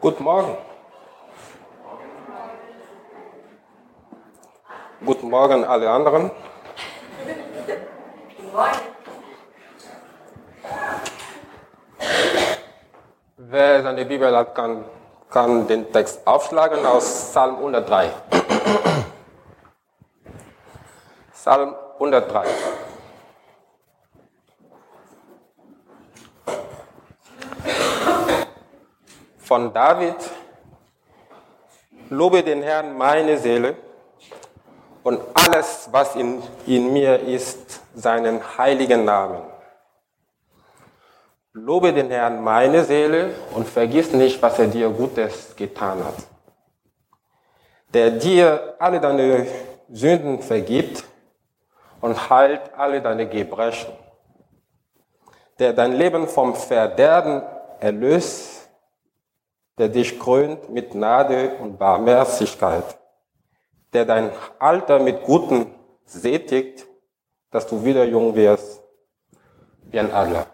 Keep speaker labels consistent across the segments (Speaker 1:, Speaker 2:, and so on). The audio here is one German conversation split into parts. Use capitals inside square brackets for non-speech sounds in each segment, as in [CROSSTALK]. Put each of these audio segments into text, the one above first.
Speaker 1: Guten Morgen. Guten Morgen alle anderen. Wer seine Bibel hat, kann, kann den Text aufschlagen aus Psalm 103. [CLEARS THROAT] Psalm 103. von David. Lobe den Herrn meine Seele und alles, was in, in mir ist, seinen heiligen Namen. Lobe den Herrn meine Seele und vergiss nicht, was er dir Gutes getan hat. Der dir alle deine Sünden vergibt und heilt alle deine Gebrechen. Der dein Leben vom Verderben erlöst der dich krönt mit Gnade und Barmherzigkeit, der dein Alter mit Guten sättigt, dass du wieder jung wirst wie ein Adler.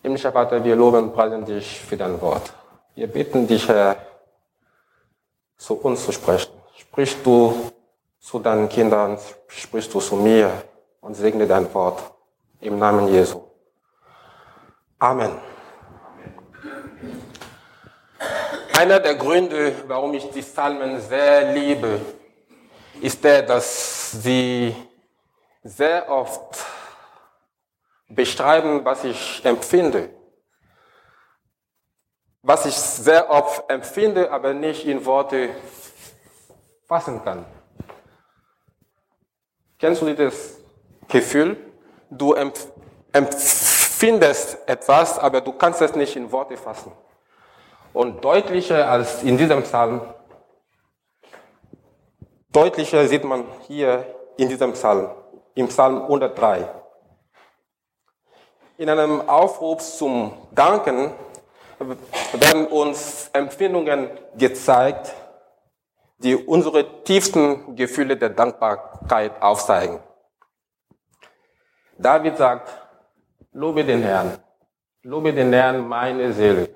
Speaker 1: Himmlischer Vater, wir loben und preisen dich für dein Wort. Wir bitten dich, Herr, zu uns zu sprechen. Sprich du zu deinen Kindern, sprichst du zu mir und segne dein Wort. Im Namen Jesu. Amen. Einer der Gründe, warum ich die Psalmen sehr liebe, ist der, dass sie sehr oft beschreiben, was ich empfinde. Was ich sehr oft empfinde, aber nicht in Worte fassen kann. Kennst du dieses Gefühl? Du empfindest etwas, aber du kannst es nicht in Worte fassen. Und deutlicher als in diesem Psalm, deutlicher sieht man hier in diesem Psalm, im Psalm 103. In einem Aufruf zum Danken werden uns Empfindungen gezeigt, die unsere tiefsten Gefühle der Dankbarkeit aufzeigen. David sagt, lobe den Herrn, lobe den Herrn meine Seele.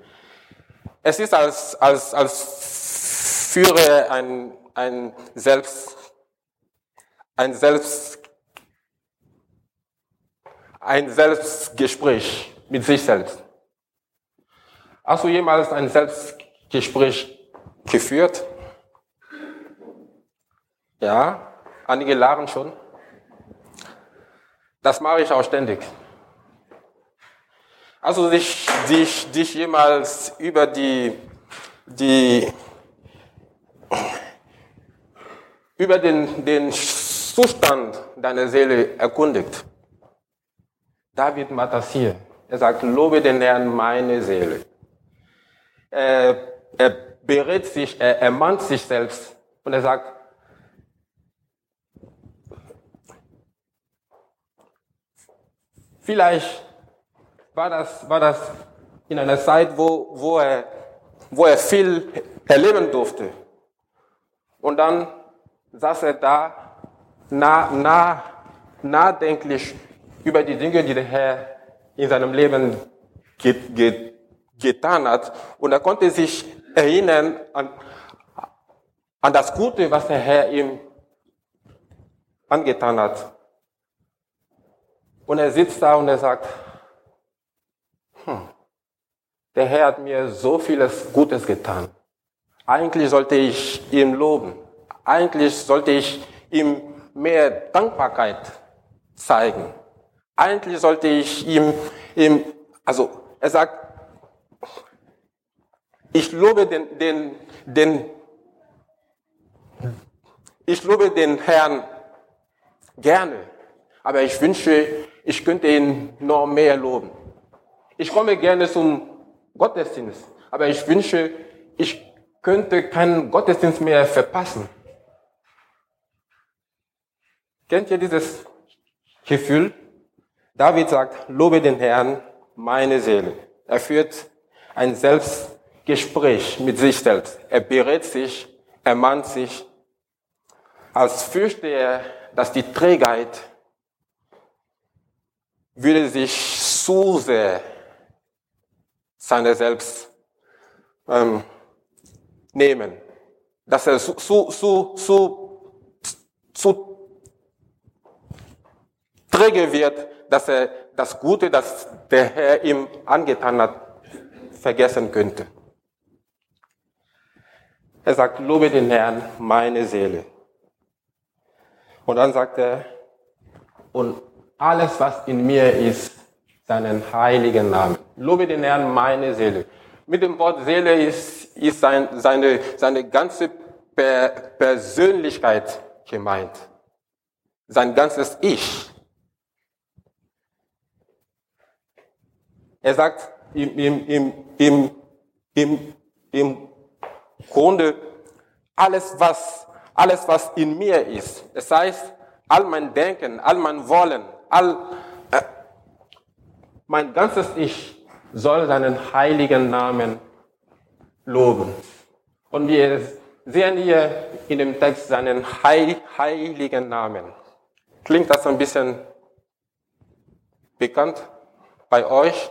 Speaker 1: Es ist als, als, als führe ein, ein Selbst, ein Selbst, ein Selbstgespräch mit sich selbst. Hast du jemals ein Selbstgespräch geführt? Ja, einige lachen schon. Das mache ich auch ständig. Also dich, dich, dich jemals über die, die, über den, den Zustand deiner Seele erkundigt. David hier. Er sagt, lobe den Herrn meine Seele. Er, er berät sich, er ermahnt sich selbst und er sagt, vielleicht war das, war das in einer Zeit, wo, wo, er, wo er viel erleben durfte. Und dann saß er da, nah, nah, nachdenklich über die Dinge, die der Herr in seinem Leben get, get, getan hat. Und er konnte sich erinnern an, an das Gute, was der Herr ihm angetan hat. Und er sitzt da und er sagt, der Herr hat mir so vieles Gutes getan. Eigentlich sollte ich ihm loben. Eigentlich sollte ich ihm mehr Dankbarkeit zeigen. Eigentlich sollte ich ihm, ihm also er sagt, ich lobe den, den, den, ich lobe den Herrn gerne, aber ich wünsche, ich könnte ihn noch mehr loben. Ich komme gerne zum Gottesdienst, aber ich wünsche, ich könnte keinen Gottesdienst mehr verpassen. Kennt ihr dieses Gefühl? David sagt, lobe den Herrn, meine Seele. Er führt ein Selbstgespräch mit sich selbst. Er berät sich, er mahnt sich, als fürchte er, dass die Trägheit würde sich zu sehr seiner selbst ähm, nehmen. Dass er zu, zu, zu, zu, zu träge wird, dass er das Gute, das der Herr ihm angetan hat, vergessen könnte. Er sagt, lobe den Herrn, meine Seele. Und dann sagt er, und alles, was in mir ist, seinen heiligen Namen. Lobe den Herrn, meine Seele. Mit dem Wort Seele ist, ist sein, seine, seine ganze per Persönlichkeit gemeint. Sein ganzes Ich. Er sagt im, im, im, im, im, im Grunde, alles was, alles was in mir ist. Das heißt, all mein Denken, all mein Wollen, all, mein ganzes Ich soll seinen heiligen Namen loben. Und wir sehen hier in dem Text seinen heiligen Namen. Klingt das ein bisschen bekannt bei euch?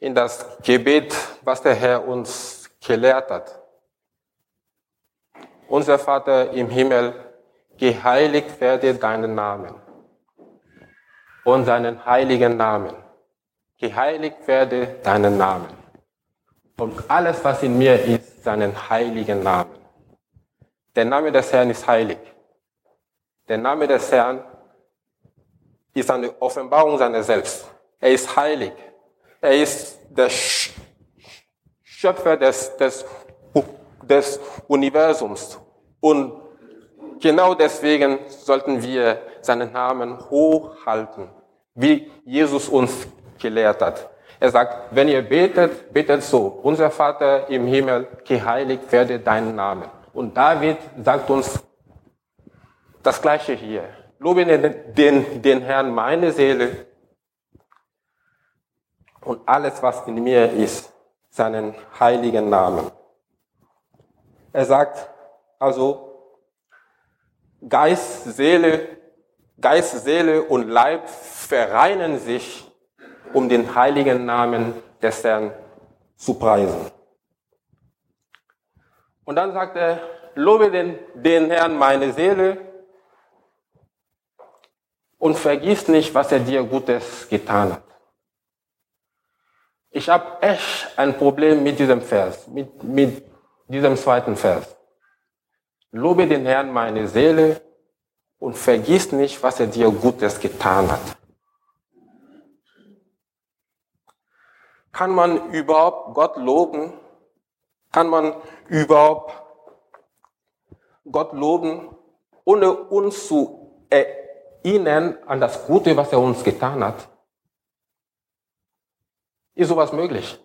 Speaker 1: In das Gebet, was der Herr uns gelehrt hat. Unser Vater im Himmel, geheiligt werde deinen Namen und seinen heiligen Namen. Geheiligt werde deinen Namen. Und alles, was in mir ist, seinen heiligen Namen. Der Name des Herrn ist heilig. Der Name des Herrn ist eine Offenbarung seiner selbst. Er ist heilig. Er ist der Schöpfer des, des, des Universums. Und genau deswegen sollten wir seinen Namen hochhalten, wie Jesus uns gelehrt hat. Er sagt, wenn ihr betet, betet so, unser Vater im Himmel, geheiligt werde dein Name. Und David sagt uns das Gleiche hier. Lobe den, den, den Herrn meine Seele und alles, was in mir ist, seinen heiligen Namen. Er sagt also, Geist, Seele, Geist, Seele und Leib vereinen sich, um den heiligen Namen des Herrn zu preisen. Und dann sagt er, lobe den, den Herrn meine Seele und vergiss nicht, was er dir Gutes getan hat. Ich habe echt ein Problem mit diesem Vers, mit, mit diesem zweiten Vers. Lobe den Herrn meine Seele und vergiss nicht, was er dir Gutes getan hat. Kann man überhaupt Gott loben? Kann man überhaupt Gott loben, ohne uns zu erinnern an das Gute, was er uns getan hat? Ist sowas möglich?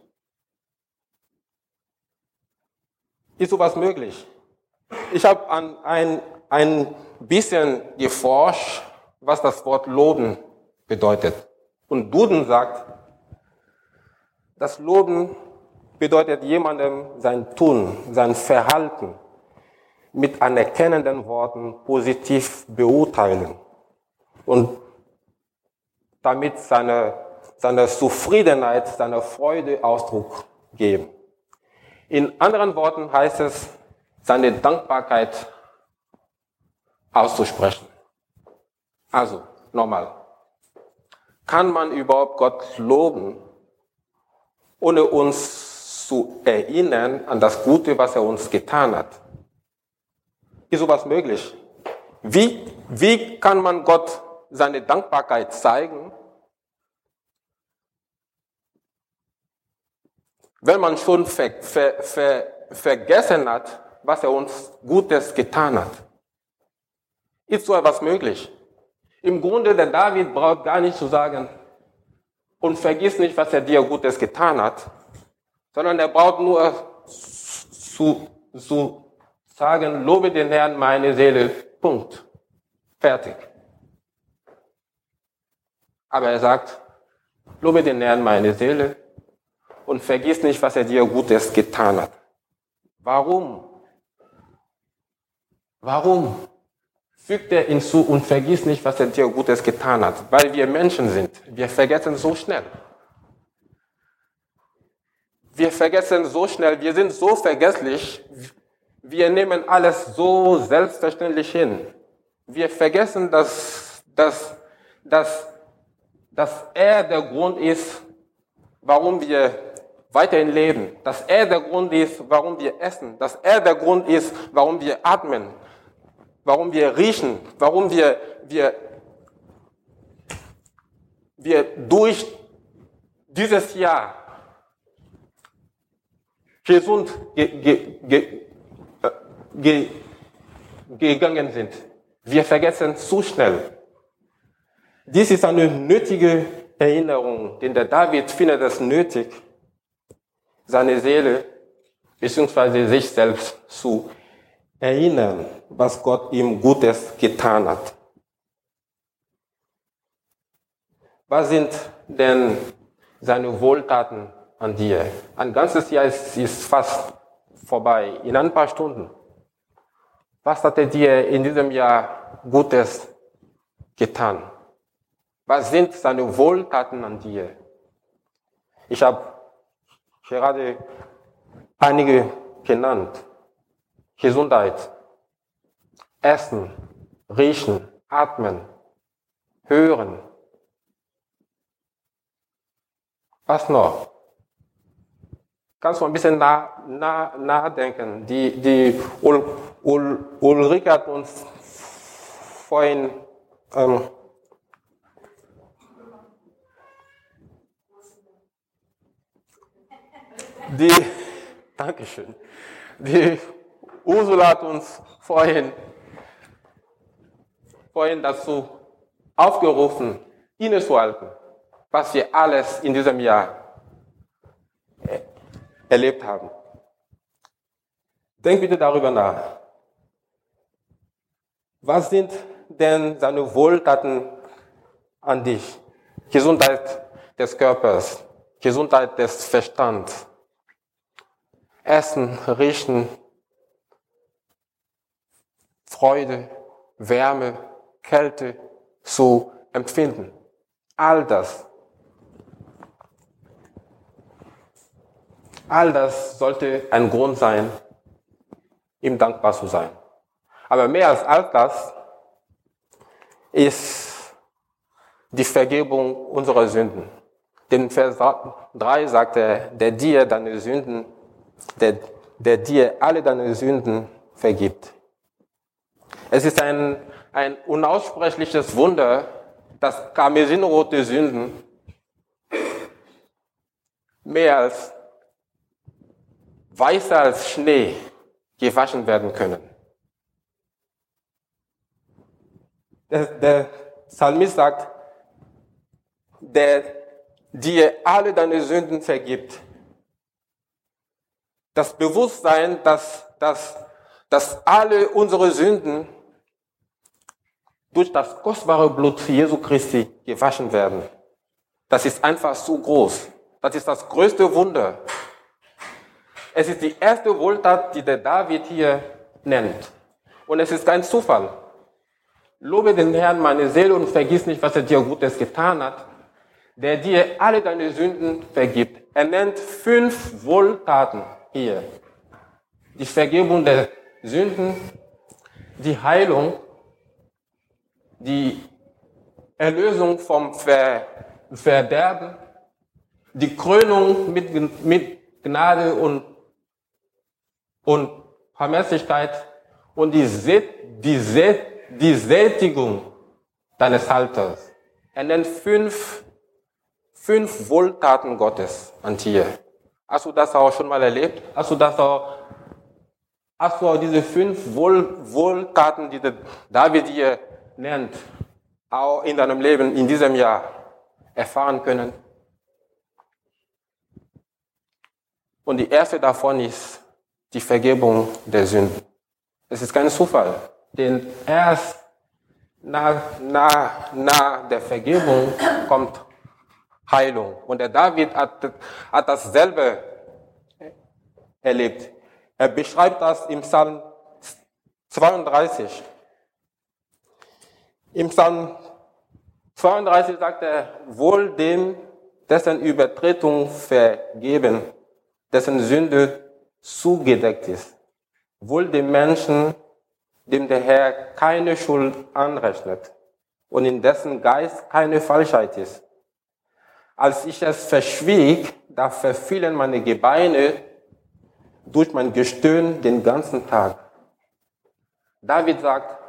Speaker 1: Ist sowas möglich? Ich habe an ein, ein bisschen geforscht, was das Wort loben bedeutet. Und Duden sagt, das Loben bedeutet jemandem sein Tun, sein Verhalten mit anerkennenden Worten positiv beurteilen und damit seine, seine Zufriedenheit, seine Freude Ausdruck geben. In anderen Worten heißt es, seine Dankbarkeit auszusprechen. Also, nochmal. Kann man überhaupt Gott loben, ohne uns zu erinnern an das Gute, was er uns getan hat? Ist sowas möglich? Wie, wie kann man Gott seine Dankbarkeit zeigen, wenn man schon ver, ver, ver, vergessen hat, was er uns Gutes getan hat. Ist so etwas möglich? Im Grunde, der David braucht gar nicht zu sagen, und vergiss nicht, was er dir Gutes getan hat, sondern er braucht nur zu, zu sagen, lobe den Herrn meine Seele, Punkt. Fertig. Aber er sagt, lobe den Herrn meine Seele und vergiss nicht, was er dir Gutes getan hat. Warum? Warum? Fügt er hinzu und vergiss nicht, was er dir Gutes getan hat, weil wir Menschen sind. Wir vergessen so schnell. wir vergessen so schnell, wir sind so vergesslich, wir nehmen alles so selbstverständlich hin. Wir vergessen, dass, dass, dass, dass er der Grund ist, warum wir weiterhin leben, dass er der Grund ist, warum wir essen, dass er der Grund ist, warum wir atmen, warum wir riechen, warum wir, wir, wir durch dieses Jahr gesund ge, ge, ge, ge, gegangen sind. Wir vergessen zu schnell. Dies ist eine nötige Erinnerung, denn der David findet es nötig, seine Seele bzw. sich selbst zu erinnern, was Gott ihm Gutes getan hat. Was sind denn seine Wohltaten an dir? Ein ganzes Jahr ist, ist fast vorbei, in ein paar Stunden. Was hat er dir in diesem Jahr Gutes getan? Was sind seine Wohltaten an dir? Ich habe gerade einige genannt. Gesundheit, Essen, Riechen, Atmen, Hören. Was noch? Kannst du ein bisschen nah, nah, nachdenken? Die, die Ul, Ul, Ulrike hat uns vorhin ähm, die, [LAUGHS] Dankeschön, die Ursula hat uns vorhin, vorhin dazu aufgerufen, innezuhalten, was wir alles in diesem Jahr erlebt haben. Denk bitte darüber nach. Was sind denn seine Wohltaten an dich? Gesundheit des Körpers, Gesundheit des Verstands, Essen, Riechen, Freude, Wärme, Kälte zu empfinden. All das. All das sollte ein Grund sein, ihm dankbar zu sein. Aber mehr als all das ist die Vergebung unserer Sünden. Denn Vers 3 sagt er, der dir deine Sünden der, der dir alle deine Sünden vergibt. Es ist ein, ein unaussprechliches Wunder, dass karmesinrote Sünden mehr als weißer als Schnee gewaschen werden können. Der, der Psalmist sagt, der dir alle deine Sünden vergibt, das Bewusstsein, dass, dass, dass alle unsere Sünden durch das kostbare Blut Jesu Christi gewaschen werden. Das ist einfach so groß. Das ist das größte Wunder. Es ist die erste Wohltat, die der David hier nennt. Und es ist kein Zufall. Lobe den Herrn, meine Seele, und vergiss nicht, was er dir Gutes getan hat, der dir alle deine Sünden vergibt. Er nennt fünf Wohltaten hier. Die Vergebung der Sünden, die Heilung, die Erlösung vom Ver Verderben, die Krönung mit, mit Gnade und, und Barmherzigkeit und die, die, die Sättigung deines Halters. Er nennt fünf, fünf Wohltaten Gottes an dir. Hast du das auch schon mal erlebt? Hast du das auch, hast du auch diese fünf Wohl, Wohltaten, die der David hier nennt, auch in deinem Leben in diesem Jahr erfahren können? Und die erste davon ist die Vergebung der Sünden. Es ist kein Zufall, denn erst nach, nach, nach der Vergebung kommt Heilung. Und der David hat, hat dasselbe erlebt. Er beschreibt das im Psalm 32. Im Psalm 32 sagt er, wohl dem, dessen Übertretung vergeben dessen Sünde zugedeckt ist. Wohl dem Menschen, dem der Herr keine Schuld anrechnet und in dessen Geist keine Falschheit ist. Als ich es verschwieg, da verfielen meine Gebeine durch mein Gestöhn den ganzen Tag. David sagt,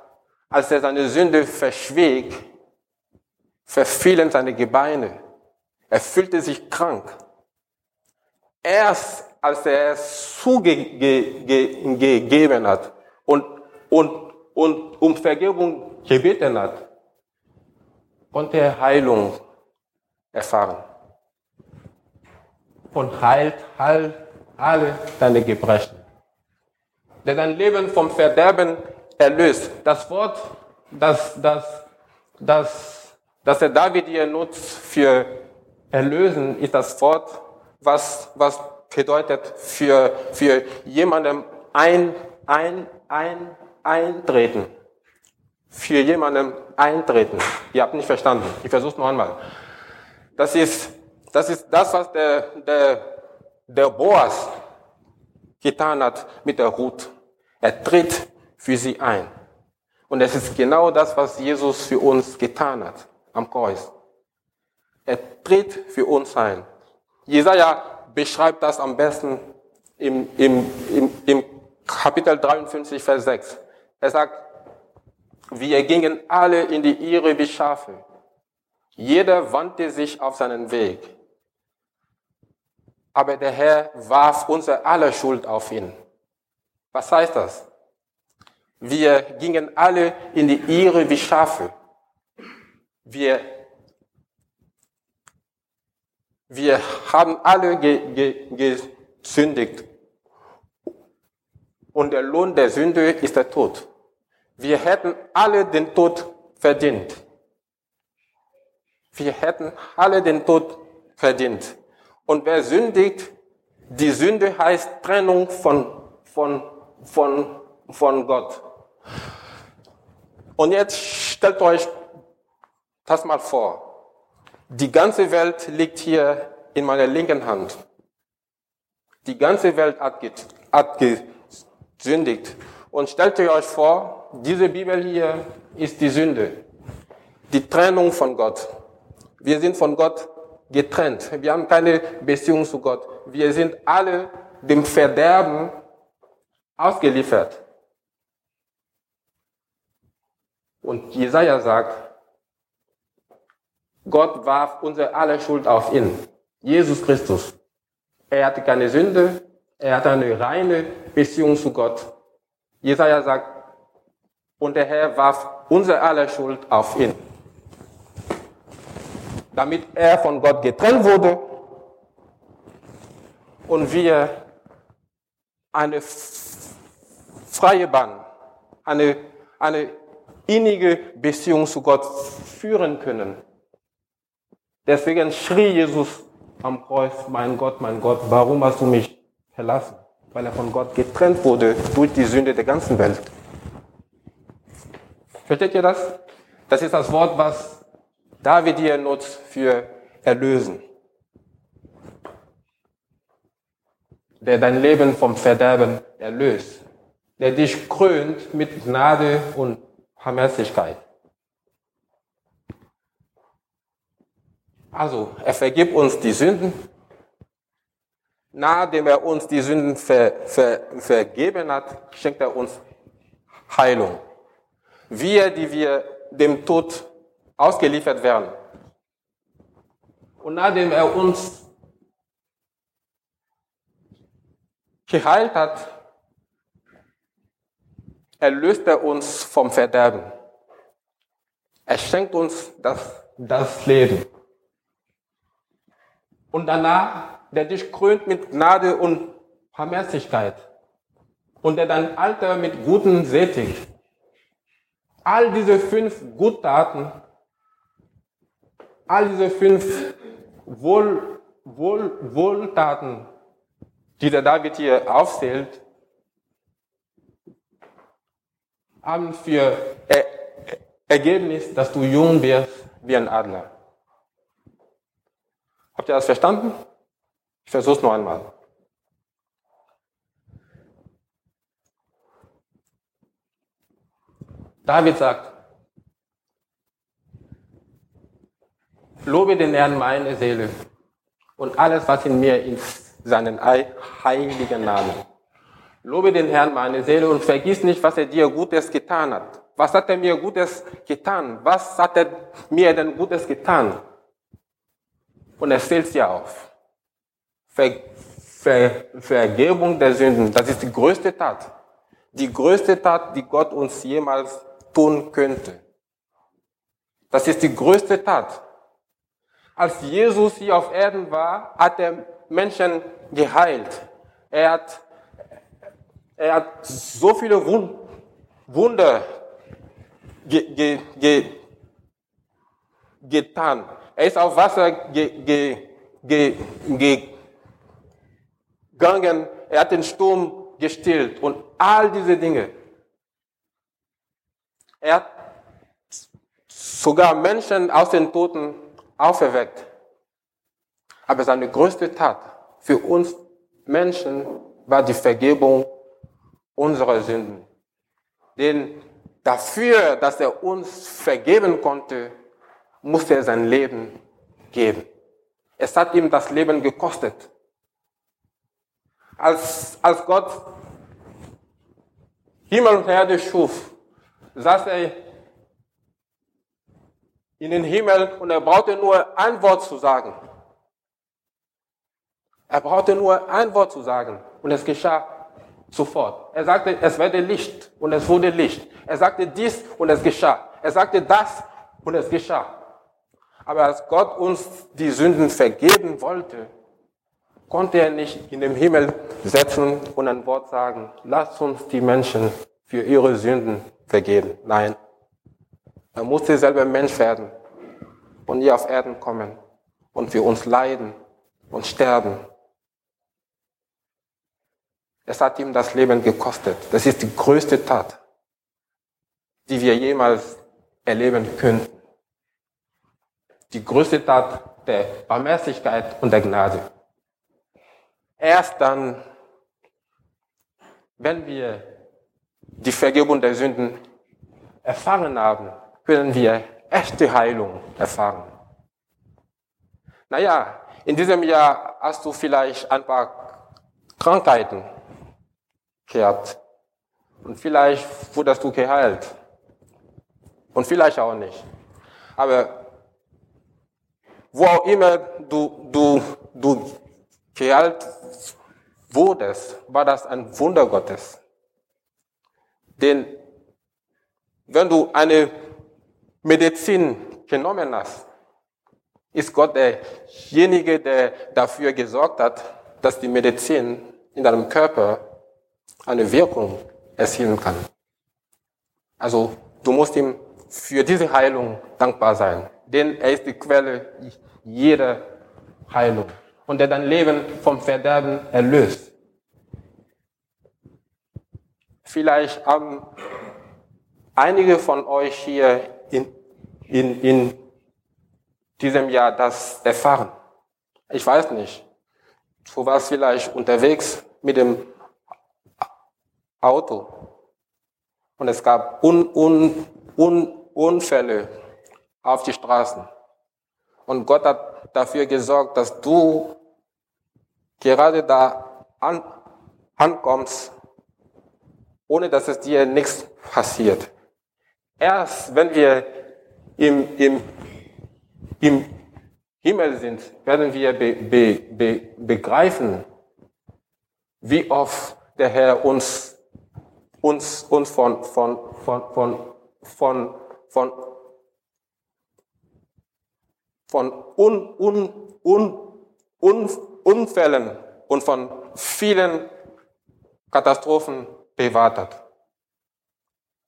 Speaker 1: als er seine Sünde verschwieg, verfielen seine Gebeine. Er fühlte sich krank. Erst als er es zugegeben hat und, und, und um Vergebung gebeten hat, konnte er Heilung erfahren. Und heilt, heilt alle deine Gebrechen. Der dein Leben vom Verderben erlöst. Das Wort, das, das, das, das der David hier nutzt für erlösen, ist das Wort, was, was bedeutet für, für jemandem ein, ein, ein, eintreten. Für jemandem eintreten. Ihr habt nicht verstanden. Ich versuche es noch einmal. Das ist, das ist das, was der, der, der Boas getan hat mit der Ruth. Er tritt für sie ein. Und es ist genau das, was Jesus für uns getan hat am Kreuz. Er tritt für uns ein. Jesaja beschreibt das am besten im, im, im, im Kapitel 53, Vers 6. Er sagt, wir gingen alle in die Irre wie Schafe. Jeder wandte sich auf seinen Weg. Aber der Herr warf unsere aller Schuld auf ihn. Was heißt das? Wir gingen alle in die Irre wie Schafe. Wir wir haben alle ge, ge, gesündigt. Und der Lohn der Sünde ist der Tod. Wir hätten alle den Tod verdient. Wir hätten alle den Tod verdient. Und wer sündigt, die Sünde heißt Trennung von, von, von, von Gott. Und jetzt stellt euch das mal vor. Die ganze Welt liegt hier in meiner linken Hand. Die ganze Welt hat, hat gesündigt. Und stellt euch vor, diese Bibel hier ist die Sünde. Die Trennung von Gott. Wir sind von Gott getrennt. Wir haben keine Beziehung zu Gott. Wir sind alle dem Verderben ausgeliefert. Und Jesaja sagt, Gott warf unsere aller Schuld auf ihn. Jesus Christus. Er hatte keine Sünde, er hatte eine reine Beziehung zu Gott. Jesaja sagt, und der Herr warf unsere aller Schuld auf ihn. Damit er von Gott getrennt wurde und wir eine freie Bahn, eine, eine innige Beziehung zu Gott führen können. Deswegen schrie Jesus am Kreuz, mein Gott, mein Gott, warum hast du mich verlassen? Weil er von Gott getrennt wurde durch die Sünde der ganzen Welt. Versteht ihr das? Das ist das Wort, was David hier nutzt für erlösen. Der dein Leben vom Verderben erlöst. Der dich krönt mit Gnade und Barmherzigkeit. Also, er vergibt uns die Sünden. Nachdem er uns die Sünden ver, ver, vergeben hat, schenkt er uns Heilung. Wir, die wir dem Tod ausgeliefert werden. Und nachdem er uns geheilt hat, erlöst er uns vom Verderben. Er schenkt uns das, das Leben und danach, der dich krönt mit Gnade und Barmherzigkeit und der dein Alter mit Guten sättigt. All diese fünf Guttaten, all diese fünf Wohl, Wohl, Wohltaten, die der David hier aufzählt, haben für Ergebnis, dass du jung wirst wie ein Adler. Habt ihr das verstanden? Ich versuche es noch einmal. David sagt, lobe den Herrn meine Seele und alles, was in mir ist, seinen heiligen Namen. Lobe den Herrn meine Seele und vergiss nicht, was er dir Gutes getan hat. Was hat er mir Gutes getan? Was hat er mir denn Gutes getan? Und er zählt sie auf. Ver, Ver, Vergebung der Sünden, das ist die größte Tat. Die größte Tat, die Gott uns jemals tun könnte. Das ist die größte Tat. Als Jesus hier auf Erden war, hat er Menschen geheilt. Er hat, er hat so viele Wunder ge, ge, ge, getan. Er ist auf Wasser ge, gegangen, er hat den Sturm gestillt und all diese Dinge. Er hat sogar Menschen aus den Toten auferweckt. Aber seine größte Tat für uns Menschen war die Vergebung unserer Sünden. Denn dafür, dass er uns vergeben konnte, musste er sein Leben geben. Es hat ihm das Leben gekostet. Als, als Gott Himmel und Erde schuf, saß er in den Himmel und er brauchte nur ein Wort zu sagen. Er brauchte nur ein Wort zu sagen und es geschah sofort. Er sagte, es werde Licht und es wurde Licht. Er sagte dies und es geschah. Er sagte das und es geschah. Aber als Gott uns die Sünden vergeben wollte, konnte er nicht in den Himmel setzen und ein Wort sagen, lasst uns die Menschen für ihre Sünden vergeben. Nein, er musste selber Mensch werden und hier auf Erden kommen und für uns leiden und sterben. Es hat ihm das Leben gekostet. Das ist die größte Tat, die wir jemals erleben könnten die größte Tat der Barmherzigkeit und der Gnade. Erst dann, wenn wir die Vergebung der Sünden erfahren haben, können wir echte Heilung erfahren. Naja, in diesem Jahr hast du vielleicht ein paar Krankheiten gehabt. Und vielleicht wurdest du geheilt. Und vielleicht auch nicht. Aber wo auch immer du, du, du geheilt wurdest, war das ein Wunder Gottes. Denn wenn du eine Medizin genommen hast, ist Gott derjenige, der dafür gesorgt hat, dass die Medizin in deinem Körper eine Wirkung erzielen kann. Also du musst ihm für diese Heilung dankbar sein denn er ist die Quelle jeder Heilung und der dein Leben vom Verderben erlöst. Vielleicht haben einige von euch hier in, in, in diesem Jahr das erfahren. Ich weiß nicht. Du warst vielleicht unterwegs mit dem Auto und es gab Un, Un, Un, Unfälle auf die Straßen. Und Gott hat dafür gesorgt, dass du gerade da an, ankommst, ohne dass es dir nichts passiert. Erst wenn wir im, im, im Himmel sind, werden wir be, be, be, begreifen, wie oft der Herr uns, uns, uns von, von, von, von, von, von von Un, Un, Un, Un, Unfällen und von vielen Katastrophen bewahrt hat.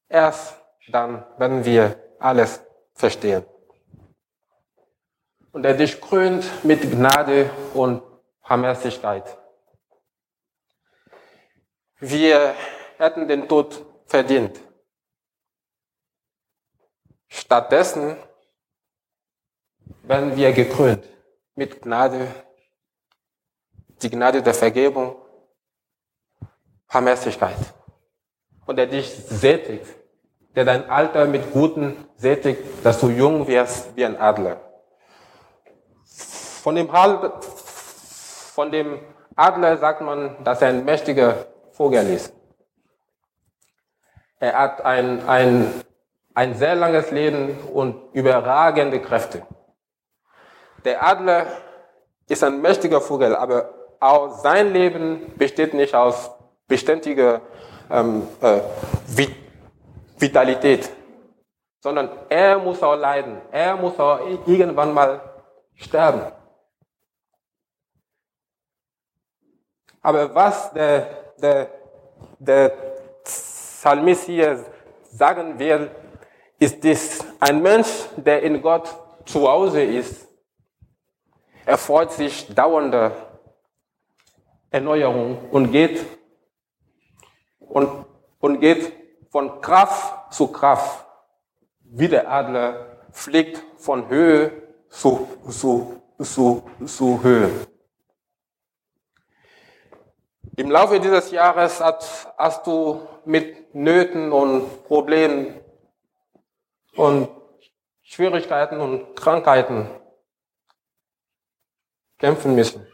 Speaker 1: Erst dann werden wir alles verstehen. Und er dich krönt mit Gnade und Barmherzigkeit. Wir hätten den Tod verdient. Stattdessen werden wir gekrönt mit Gnade, die Gnade der Vergebung, Barmherzigkeit. Und der dich sättigt der dein Alter mit Guten sättigt, dass du jung wirst wie ein Adler. Von dem, von dem Adler sagt man, dass er ein mächtiger Vogel ist. Er hat ein, ein, ein sehr langes Leben und überragende Kräfte. Der Adler ist ein mächtiger Vogel, aber auch sein Leben besteht nicht aus beständiger ähm, äh, Vitalität, sondern er muss auch leiden. Er muss auch irgendwann mal sterben. Aber was der, der, der Psalmist hier sagen will, ist dies, ein Mensch, der in Gott zu Hause ist, erfreut sich dauernder Erneuerung und geht, und, und geht von Kraft zu Kraft, wie der Adler fliegt von Höhe zu, zu, zu, zu Höhe. Im Laufe dieses Jahres hast, hast du mit Nöten und Problemen und Schwierigkeiten und Krankheiten kämpfen müssen.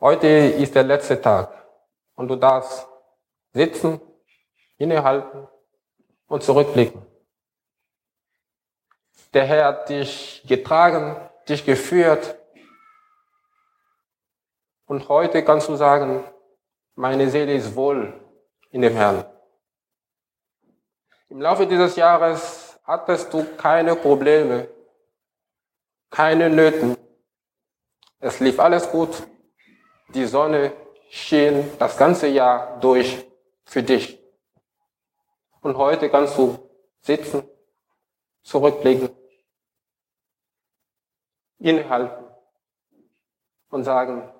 Speaker 1: Heute ist der letzte Tag und du darfst sitzen, innehalten und zurückblicken. Der Herr hat dich getragen, dich geführt und heute kannst du sagen, meine Seele ist wohl in dem Herrn. Im Laufe dieses Jahres hattest du keine Probleme, keine Nöten. Es lief alles gut. Die Sonne schien das ganze Jahr durch für dich. Und heute kannst du sitzen, zurückblicken, innehalten und sagen,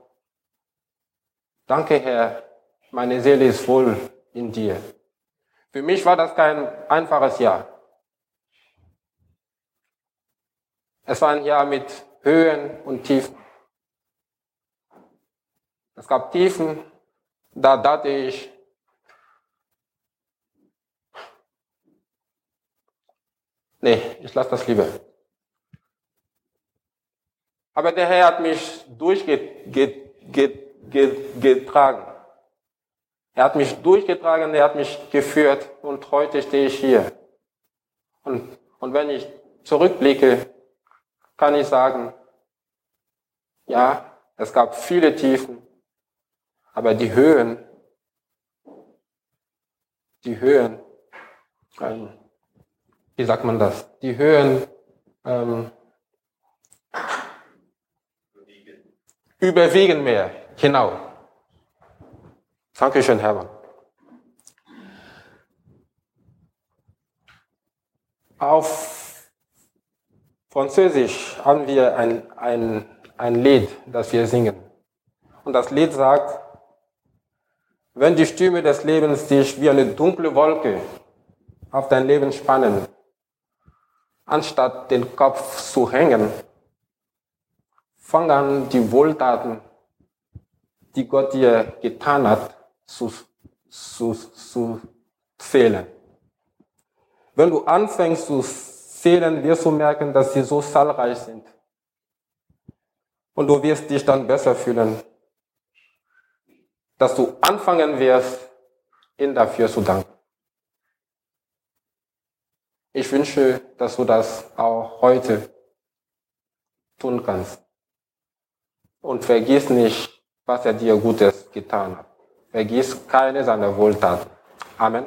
Speaker 1: danke Herr, meine Seele ist wohl in dir. Für mich war das kein einfaches Jahr. Es war ein Jahr mit Höhen und Tiefen. Es gab Tiefen, da dachte ich, nee, ich lasse das lieber. Aber der Herr hat mich durchgetragen. Er hat mich durchgetragen, er hat mich geführt und heute stehe ich hier. Und, und wenn ich zurückblicke, kann ich sagen, ja, es gab viele Tiefen, aber die Höhen, die Höhen, ähm, wie sagt man das? Die Höhen ähm, überwiegen mehr, genau. Dankeschön, Hermann. Auf Französisch haben wir ein, ein, ein Lied, das wir singen. Und das Lied sagt, wenn die Stürme des Lebens dich wie eine dunkle Wolke auf dein Leben spannen, anstatt den Kopf zu hängen, fang an, die Wohltaten, die Gott dir getan hat, zu, zu, zu zählen. Wenn du anfängst zu zählen, wirst du merken, dass sie so zahlreich sind. Und du wirst dich dann besser fühlen, dass du anfangen wirst, ihn dafür zu danken. Ich wünsche, dass du das auch heute tun kannst. Und vergiss nicht, was er dir Gutes getan hat. Vergiss keine seiner Wohltaten. Amen.